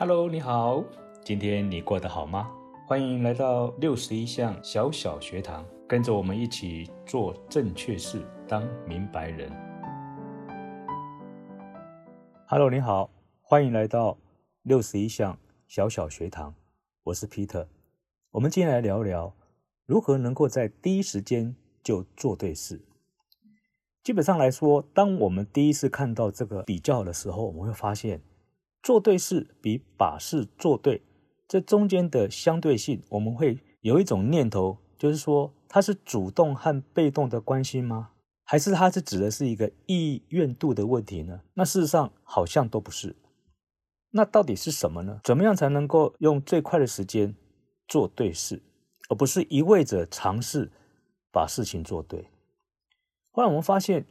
Hello，你好，今天你过得好吗？欢迎来到六十一项小小学堂，跟着我们一起做正确事，当明白人。Hello，你好，欢迎来到六十一项小小学堂，我是 Peter。我们今天来聊聊如何能够在第一时间就做对事。基本上来说，当我们第一次看到这个比较的时候，我们会发现。做对事比把事做对，这中间的相对性，我们会有一种念头，就是说它是主动和被动的关系吗？还是它是指的是一个意愿度的问题呢？那事实上好像都不是。那到底是什么呢？怎么样才能够用最快的时间做对事，而不是一味着尝试把事情做对？后来我们发现，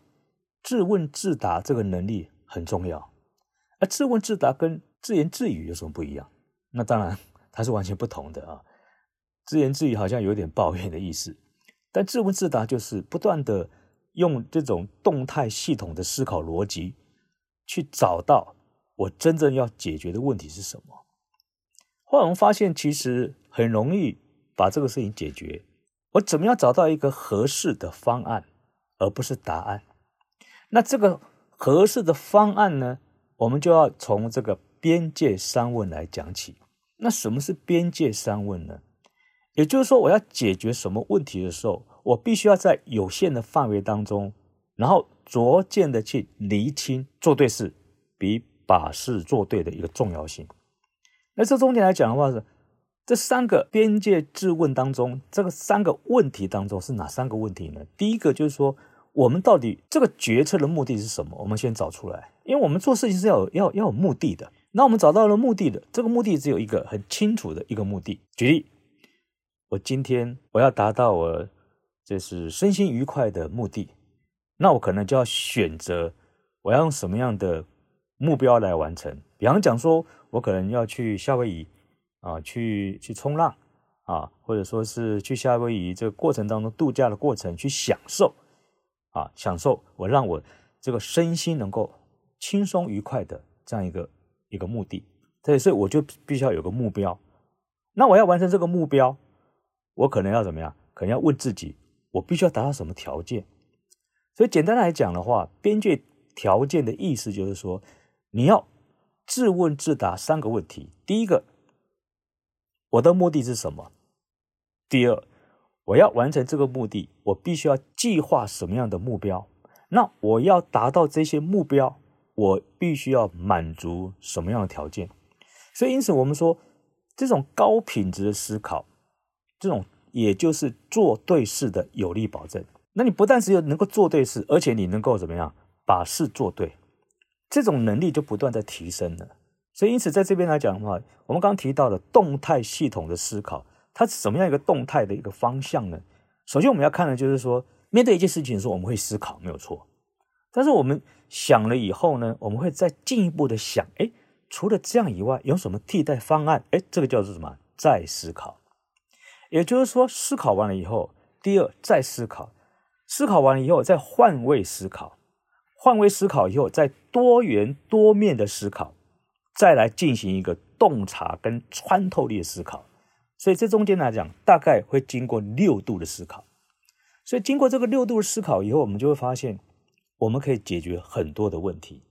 自问自答这个能力很重要。而自问自答跟自言自语有什么不一样？那当然，它是完全不同的啊。自言自语好像有点抱怨的意思，但自问自答就是不断的用这种动态系统的思考逻辑，去找到我真正要解决的问题是什么。后来我们发现，其实很容易把这个事情解决。我怎么样找到一个合适的方案，而不是答案？那这个合适的方案呢？我们就要从这个边界三问来讲起。那什么是边界三问呢？也就是说，我要解决什么问题的时候，我必须要在有限的范围当中，然后逐渐的去厘清做对事比把事做对的一个重要性。那这中间来讲的话是这三个边界质问当中，这个三个问题当中是哪三个问题呢？第一个就是说。我们到底这个决策的目的是什么？我们先找出来，因为我们做事情是要要要有目的的。那我们找到了目的的，这个目的只有一个很清楚的一个目的。举例，我今天我要达到我这是身心愉快的目的，那我可能就要选择我要用什么样的目标来完成。比方讲说，我可能要去夏威夷啊，去去冲浪啊，或者说是去夏威夷这个过程当中度假的过程去享受。啊，享受我让我这个身心能够轻松愉快的这样一个一个目的，所以所以我就必须要有个目标。那我要完成这个目标，我可能要怎么样？可能要问自己，我必须要达到什么条件？所以简单来讲的话，边界条件的意思就是说，你要自问自答三个问题：第一个，我的目的是什么？第二。我要完成这个目的，我必须要计划什么样的目标？那我要达到这些目标，我必须要满足什么样的条件？所以，因此我们说，这种高品质的思考，这种也就是做对事的有力保证。那你不但只有能够做对事，而且你能够怎么样把事做对，这种能力就不断在提升了。所以，因此在这边来讲的话，我们刚刚提到的动态系统的思考。它是什么样一个动态的一个方向呢？首先我们要看的就是说，面对一件事情的时候，我们会思考，没有错。但是我们想了以后呢，我们会再进一步的想，哎，除了这样以外，有什么替代方案？哎，这个叫做什么？再思考。也就是说，思考完了以后，第二再思考，思考完了以后再换位思考，换位思考以后再多元多面的思考，再来进行一个洞察跟穿透力的思考。所以这中间来讲，大概会经过六度的思考。所以经过这个六度的思考以后，我们就会发现，我们可以解决很多的问题。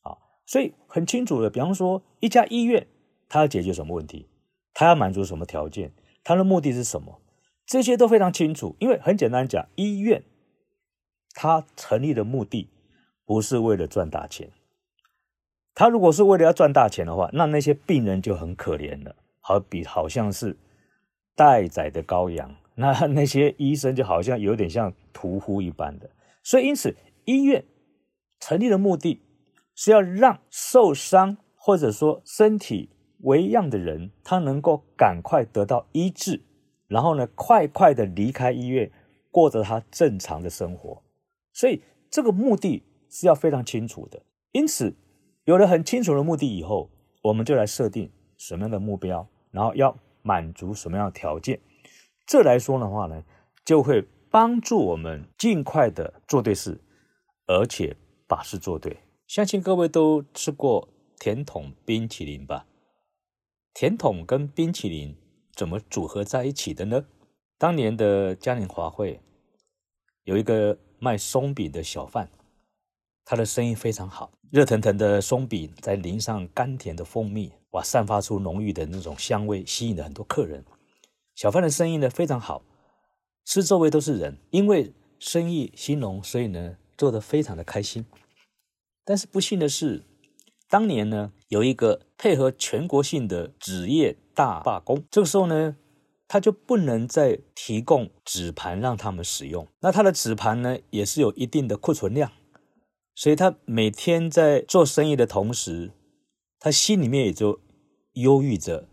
好，所以很清楚的，比方说一家医院，它要解决什么问题，它要满足什么条件，它的目的是什么，这些都非常清楚。因为很简单讲，医院它成立的目的不是为了赚大钱。它如果是为了要赚大钱的话，那那些病人就很可怜了。好比好像是待宰的羔羊，那那些医生就好像有点像屠夫一般的。所以，因此医院成立的目的是要让受伤或者说身体为恙的人，他能够赶快得到医治，然后呢，快快的离开医院，过着他正常的生活。所以，这个目的是要非常清楚的。因此，有了很清楚的目的以后，我们就来设定什么样的目标。然后要满足什么样的条件？这来说的话呢，就会帮助我们尽快的做对事，而且把事做对。相信各位都吃过甜筒冰淇淋吧？甜筒跟冰淇淋怎么组合在一起的呢？当年的嘉年华会有一个卖松饼的小贩，他的生意非常好，热腾腾的松饼再淋上甘甜的蜂蜜，哇，散发出浓郁的那种香味，吸引了很多客人。小贩的生意呢非常好，吃周围都是人，因为生意兴隆，所以呢做得非常的开心。但是不幸的是，当年呢有一个配合全国性的纸业大罢工，这个时候呢。他就不能再提供纸盘让他们使用，那他的纸盘呢也是有一定的库存量，所以他每天在做生意的同时，他心里面也就忧郁着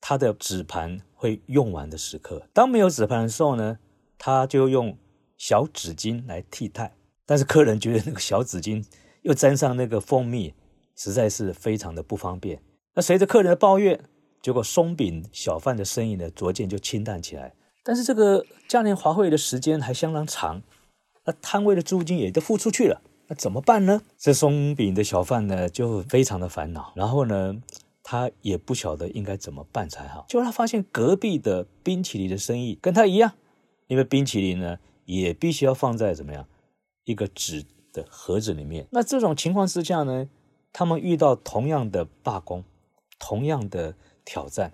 他的纸盘会用完的时刻。当没有纸盘的时候呢，他就用小纸巾来替代，但是客人觉得那个小纸巾又沾上那个蜂蜜，实在是非常的不方便。那随着客人的抱怨。结果松饼小贩的生意呢，逐渐就清淡起来。但是这个嘉年华会的时间还相当长，那摊位的租金也都付出去了，那怎么办呢？这松饼的小贩呢，就非常的烦恼。然后呢，他也不晓得应该怎么办才好。就他发现隔壁的冰淇淋的生意跟他一样，因为冰淇淋呢，也必须要放在怎么样一个纸的盒子里面。那这种情况之下呢，他们遇到同样的罢工，同样的。挑战，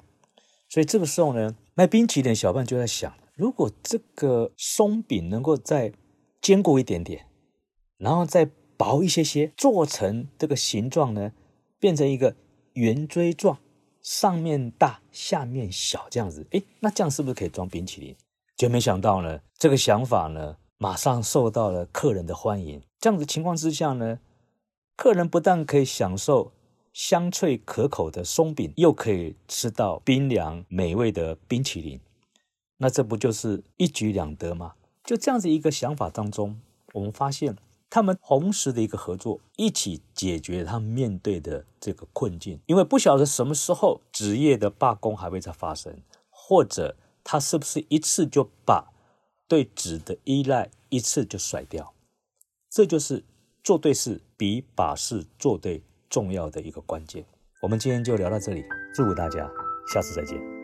所以这个时候呢，卖冰淇淋的小贩就在想：如果这个松饼能够再坚固一点点，然后再薄一些些，做成这个形状呢，变成一个圆锥状，上面大，下面小，这样子，诶，那这样是不是可以装冰淇淋？就没想到呢，这个想法呢，马上受到了客人的欢迎。这样子情况之下呢，客人不但可以享受。香脆可口的松饼，又可以吃到冰凉美味的冰淇淋，那这不就是一举两得吗？就这样子一个想法当中，我们发现他们同时的一个合作，一起解决他们面对的这个困境。因为不晓得什么时候职业的罢工还会再发生，或者他是不是一次就把对纸的依赖一次就甩掉？这就是做对事比把事做对。重要的一个关键，我们今天就聊到这里，祝福大家，下次再见。